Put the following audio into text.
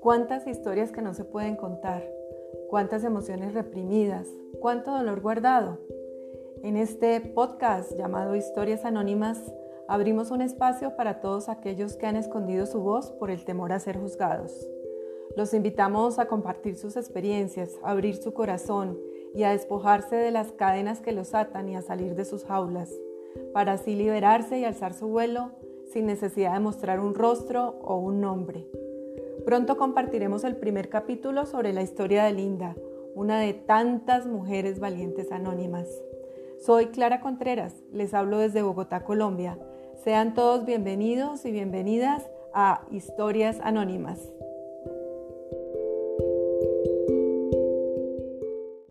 Cuántas historias que no se pueden contar, cuántas emociones reprimidas, cuánto dolor guardado. En este podcast llamado Historias Anónimas, abrimos un espacio para todos aquellos que han escondido su voz por el temor a ser juzgados. Los invitamos a compartir sus experiencias, a abrir su corazón y a despojarse de las cadenas que los atan y a salir de sus jaulas, para así liberarse y alzar su vuelo sin necesidad de mostrar un rostro o un nombre. Pronto compartiremos el primer capítulo sobre la historia de Linda, una de tantas mujeres valientes anónimas. Soy Clara Contreras, les hablo desde Bogotá, Colombia. Sean todos bienvenidos y bienvenidas a Historias Anónimas.